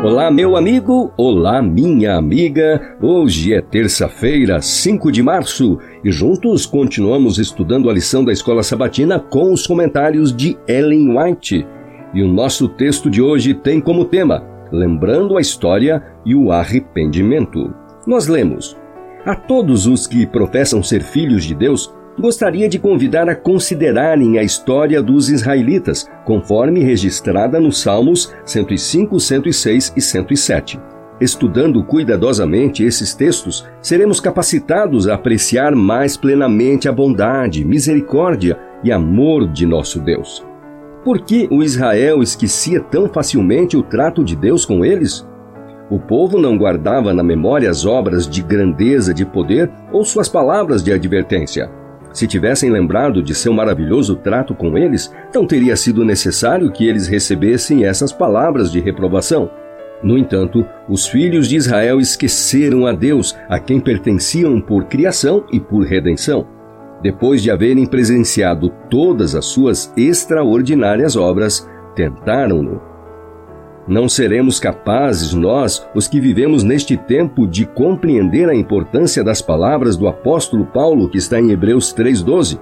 Olá, meu amigo, olá, minha amiga. Hoje é terça-feira, 5 de março, e juntos continuamos estudando a lição da Escola Sabatina com os comentários de Ellen White. E o nosso texto de hoje tem como tema Lembrando a História e o Arrependimento. Nós lemos: A todos os que professam ser filhos de Deus, gostaria de convidar a considerarem a história dos israelitas, conforme registrada nos Salmos 105, 106 e 107. Estudando cuidadosamente esses textos, seremos capacitados a apreciar mais plenamente a bondade, misericórdia e amor de nosso Deus. Por que o Israel esquecia tão facilmente o trato de Deus com eles? O povo não guardava na memória as obras de grandeza de poder ou suas palavras de advertência. Se tivessem lembrado de seu maravilhoso trato com eles, não teria sido necessário que eles recebessem essas palavras de reprovação. No entanto, os filhos de Israel esqueceram a Deus, a quem pertenciam por criação e por redenção. Depois de haverem presenciado todas as suas extraordinárias obras, tentaram-no não seremos capazes, nós, os que vivemos neste tempo, de compreender a importância das palavras do apóstolo Paulo que está em Hebreus 3,12.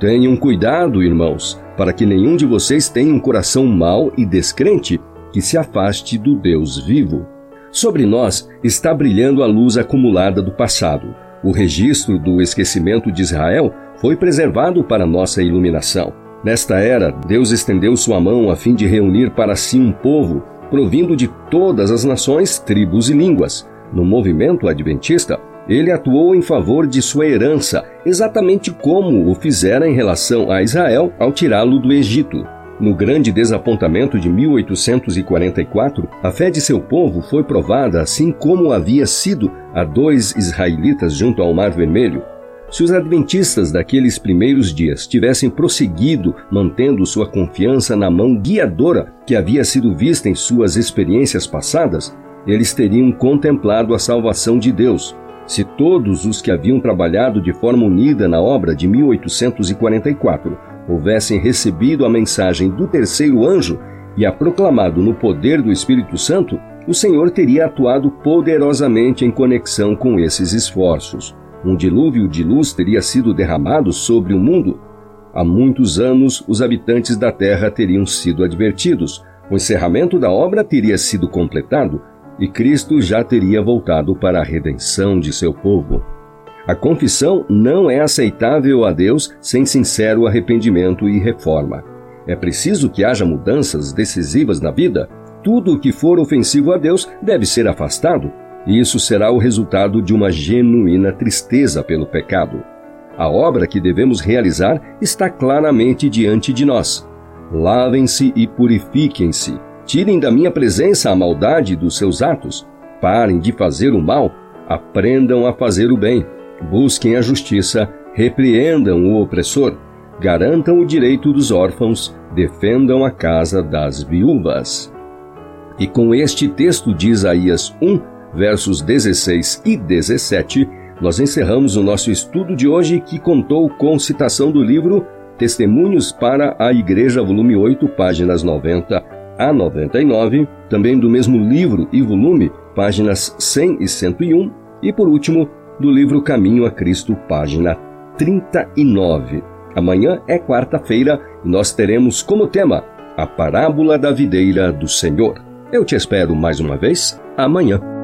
Tenham cuidado, irmãos, para que nenhum de vocês tenha um coração mau e descrente que se afaste do Deus vivo. Sobre nós está brilhando a luz acumulada do passado. O registro do esquecimento de Israel foi preservado para nossa iluminação. Nesta era, Deus estendeu sua mão a fim de reunir para si um povo, provindo de todas as nações, tribos e línguas. No movimento adventista, ele atuou em favor de sua herança, exatamente como o fizera em relação a Israel ao tirá-lo do Egito. No grande desapontamento de 1844, a fé de seu povo foi provada assim como havia sido a dois israelitas junto ao Mar Vermelho. Se os adventistas daqueles primeiros dias tivessem prosseguido mantendo sua confiança na mão guiadora que havia sido vista em suas experiências passadas, eles teriam contemplado a salvação de Deus. Se todos os que haviam trabalhado de forma unida na obra de 1844 houvessem recebido a mensagem do terceiro anjo e a proclamado no poder do Espírito Santo, o Senhor teria atuado poderosamente em conexão com esses esforços um dilúvio de luz teria sido derramado sobre o mundo, há muitos anos os habitantes da terra teriam sido advertidos, o encerramento da obra teria sido completado e Cristo já teria voltado para a redenção de seu povo. A confissão não é aceitável a Deus sem sincero arrependimento e reforma. É preciso que haja mudanças decisivas na vida. Tudo o que for ofensivo a Deus deve ser afastado e isso será o resultado de uma genuína tristeza pelo pecado. A obra que devemos realizar está claramente diante de nós. Lavem-se e purifiquem-se. Tirem da minha presença a maldade dos seus atos. Parem de fazer o mal. Aprendam a fazer o bem. Busquem a justiça. Repreendam o opressor. Garantam o direito dos órfãos. Defendam a casa das viúvas. E com este texto de Isaías 1, versos 16 e 17, nós encerramos o nosso estudo de hoje que contou com citação do livro Testemunhos para a Igreja, volume 8, páginas 90 a 99, também do mesmo livro e volume, páginas 100 e 101, e por último, do livro Caminho a Cristo, página 39. Amanhã é quarta-feira e nós teremos como tema a parábola da videira do Senhor. Eu te espero mais uma vez amanhã.